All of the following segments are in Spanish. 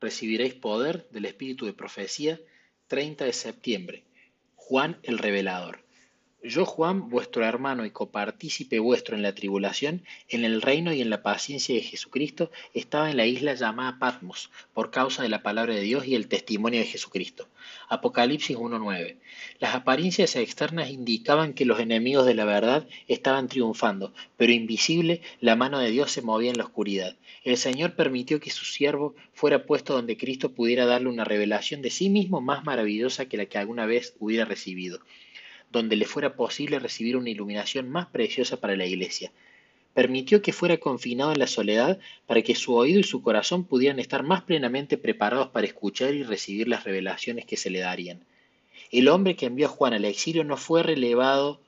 recibiréis poder del Espíritu de Profecía, 30 de septiembre. Juan el Revelador. Yo, Juan, vuestro hermano y copartícipe vuestro en la tribulación, en el reino y en la paciencia de Jesucristo, estaba en la isla llamada Patmos, por causa de la palabra de Dios y el testimonio de Jesucristo. Apocalipsis 1.9. Las apariencias externas indicaban que los enemigos de la verdad estaban triunfando, pero invisible la mano de Dios se movía en la oscuridad. El Señor permitió que su siervo fuera puesto donde Cristo pudiera darle una revelación de sí mismo más maravillosa que la que alguna vez hubiera recibido donde le fuera posible recibir una iluminación más preciosa para la iglesia. Permitió que fuera confinado en la soledad para que su oído y su corazón pudieran estar más plenamente preparados para escuchar y recibir las revelaciones que se le darían. El hombre que envió a Juan al exilio no fue relevado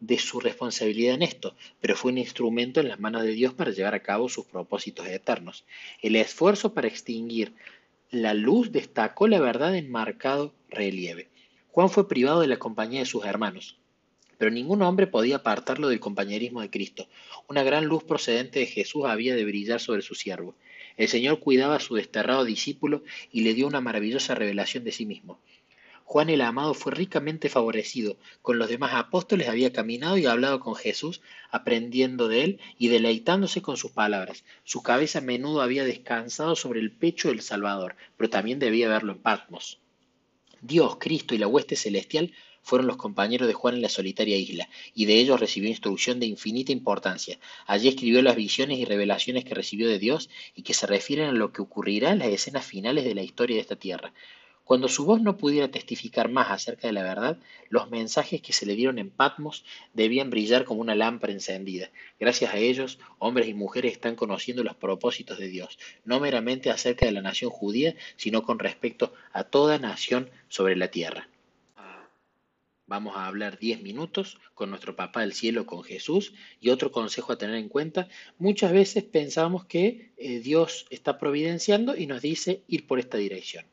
de su responsabilidad en esto, pero fue un instrumento en las manos de Dios para llevar a cabo sus propósitos eternos. El esfuerzo para extinguir la luz destacó la verdad en marcado relieve. Juan fue privado de la compañía de sus hermanos, pero ningún hombre podía apartarlo del compañerismo de Cristo. Una gran luz procedente de Jesús había de brillar sobre su siervo. El Señor cuidaba a su desterrado discípulo y le dio una maravillosa revelación de sí mismo. Juan el amado fue ricamente favorecido. Con los demás apóstoles había caminado y hablado con Jesús, aprendiendo de él y deleitándose con sus palabras. Su cabeza a menudo había descansado sobre el pecho del Salvador, pero también debía verlo en Patmos. Dios, Cristo y la hueste celestial fueron los compañeros de Juan en la solitaria isla, y de ellos recibió instrucción de infinita importancia. Allí escribió las visiones y revelaciones que recibió de Dios y que se refieren a lo que ocurrirá en las escenas finales de la historia de esta tierra. Cuando su voz no pudiera testificar más acerca de la verdad, los mensajes que se le dieron en Patmos debían brillar como una lámpara encendida. Gracias a ellos, hombres y mujeres están conociendo los propósitos de Dios, no meramente acerca de la nación judía, sino con respecto a toda nación sobre la tierra. Vamos a hablar 10 minutos con nuestro Papá del Cielo, con Jesús, y otro consejo a tener en cuenta. Muchas veces pensamos que eh, Dios está providenciando y nos dice ir por esta dirección.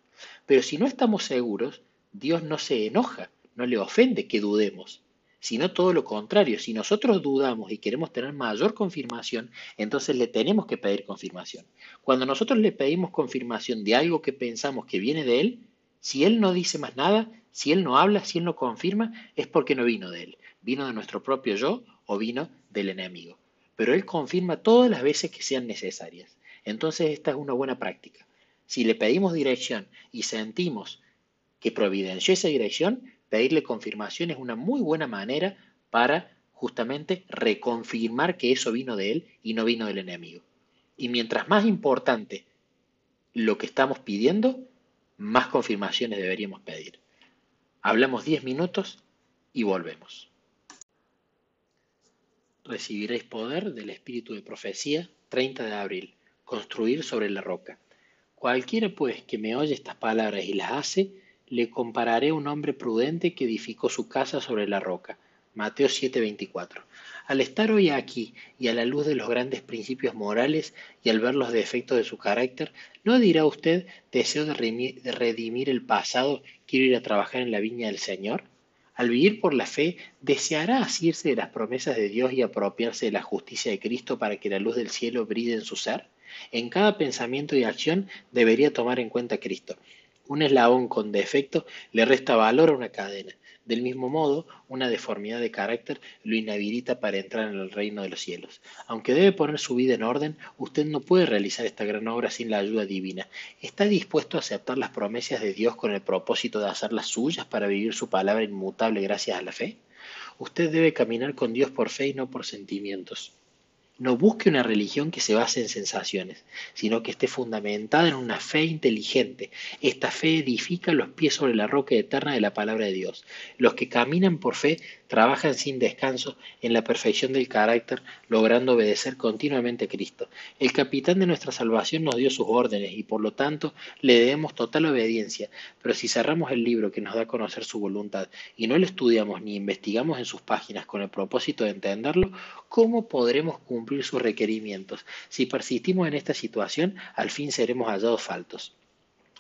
Pero si no estamos seguros, Dios no se enoja, no le ofende que dudemos, sino todo lo contrario. Si nosotros dudamos y queremos tener mayor confirmación, entonces le tenemos que pedir confirmación. Cuando nosotros le pedimos confirmación de algo que pensamos que viene de Él, si Él no dice más nada, si Él no habla, si Él no confirma, es porque no vino de Él. Vino de nuestro propio yo o vino del enemigo. Pero Él confirma todas las veces que sean necesarias. Entonces esta es una buena práctica. Si le pedimos dirección y sentimos que providenció esa dirección, pedirle confirmación es una muy buena manera para justamente reconfirmar que eso vino de él y no vino del enemigo. Y mientras más importante lo que estamos pidiendo, más confirmaciones deberíamos pedir. Hablamos 10 minutos y volvemos. Recibiréis poder del Espíritu de Profecía, 30 de abril. Construir sobre la roca. Cualquiera pues que me oye estas palabras y las hace, le compararé a un hombre prudente que edificó su casa sobre la roca. Mateo 7:24. Al estar hoy aquí y a la luz de los grandes principios morales y al ver los defectos de su carácter, ¿no dirá usted, deseo de redimir el pasado, quiero ir a trabajar en la viña del Señor? Al vivir por la fe, deseará asirse de las promesas de Dios y apropiarse de la justicia de Cristo para que la luz del cielo brille en su ser? En cada pensamiento y acción debería tomar en cuenta a Cristo. Un eslabón con defecto le resta valor a una cadena. Del mismo modo, una deformidad de carácter lo inhabilita para entrar en el reino de los cielos. Aunque debe poner su vida en orden, usted no puede realizar esta gran obra sin la ayuda divina. ¿Está dispuesto a aceptar las promesas de Dios con el propósito de hacerlas suyas para vivir su palabra inmutable gracias a la fe? Usted debe caminar con Dios por fe y no por sentimientos. No busque una religión que se base en sensaciones, sino que esté fundamentada en una fe inteligente. Esta fe edifica los pies sobre la roca eterna de la palabra de Dios. Los que caminan por fe trabajan sin descanso en la perfección del carácter, logrando obedecer continuamente a Cristo. El capitán de nuestra salvación nos dio sus órdenes y por lo tanto le debemos total obediencia, pero si cerramos el libro que nos da a conocer su voluntad y no lo estudiamos ni investigamos en sus páginas con el propósito de entenderlo, ¿cómo podremos cumplir sus requerimientos? Si persistimos en esta situación, al fin seremos hallados faltos.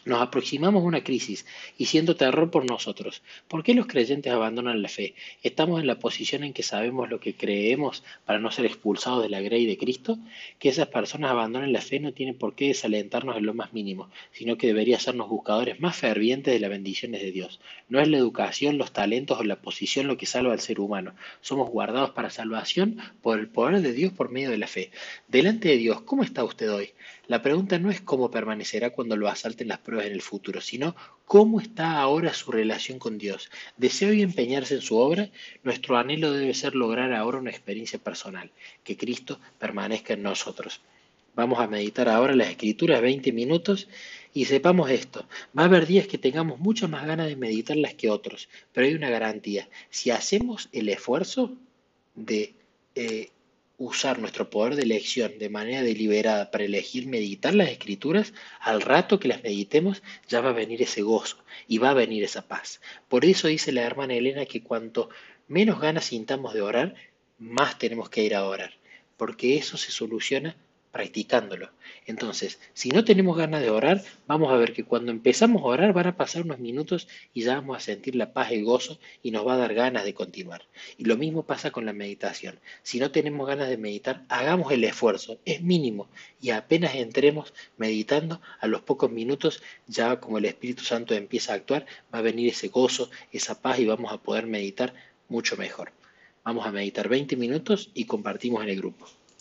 Nos aproximamos a una crisis y siento terror por nosotros. ¿Por qué los creyentes abandonan la fe? ¿Estamos en la posición en que sabemos lo que creemos para no ser expulsados de la grey de Cristo? Que esas personas abandonen la fe no tiene por qué desalentarnos en lo más mínimo, sino que debería sernos buscadores más fervientes de las bendiciones de Dios. No es la educación, los talentos o la posición lo que salva al ser humano. Somos guardados para salvación por el poder de Dios por medio de la fe. Delante de Dios, ¿cómo está usted hoy? La pregunta no es cómo permanecerá cuando lo asalten las pruebas en el futuro, sino cómo está ahora su relación con Dios. ¿Desea hoy empeñarse en su obra? Nuestro anhelo debe ser lograr ahora una experiencia personal, que Cristo permanezca en nosotros. Vamos a meditar ahora las escrituras 20 minutos y sepamos esto. Va a haber días que tengamos muchas más ganas de meditarlas que otros, pero hay una garantía. Si hacemos el esfuerzo de eh, usar nuestro poder de elección de manera deliberada para elegir meditar las escrituras, al rato que las meditemos ya va a venir ese gozo y va a venir esa paz. Por eso dice la hermana Elena que cuanto menos ganas sintamos de orar, más tenemos que ir a orar, porque eso se soluciona practicándolo. Entonces, si no tenemos ganas de orar, vamos a ver que cuando empezamos a orar van a pasar unos minutos y ya vamos a sentir la paz y el gozo y nos va a dar ganas de continuar. Y lo mismo pasa con la meditación. Si no tenemos ganas de meditar, hagamos el esfuerzo, es mínimo, y apenas entremos meditando, a los pocos minutos, ya como el Espíritu Santo empieza a actuar, va a venir ese gozo, esa paz y vamos a poder meditar mucho mejor. Vamos a meditar 20 minutos y compartimos en el grupo.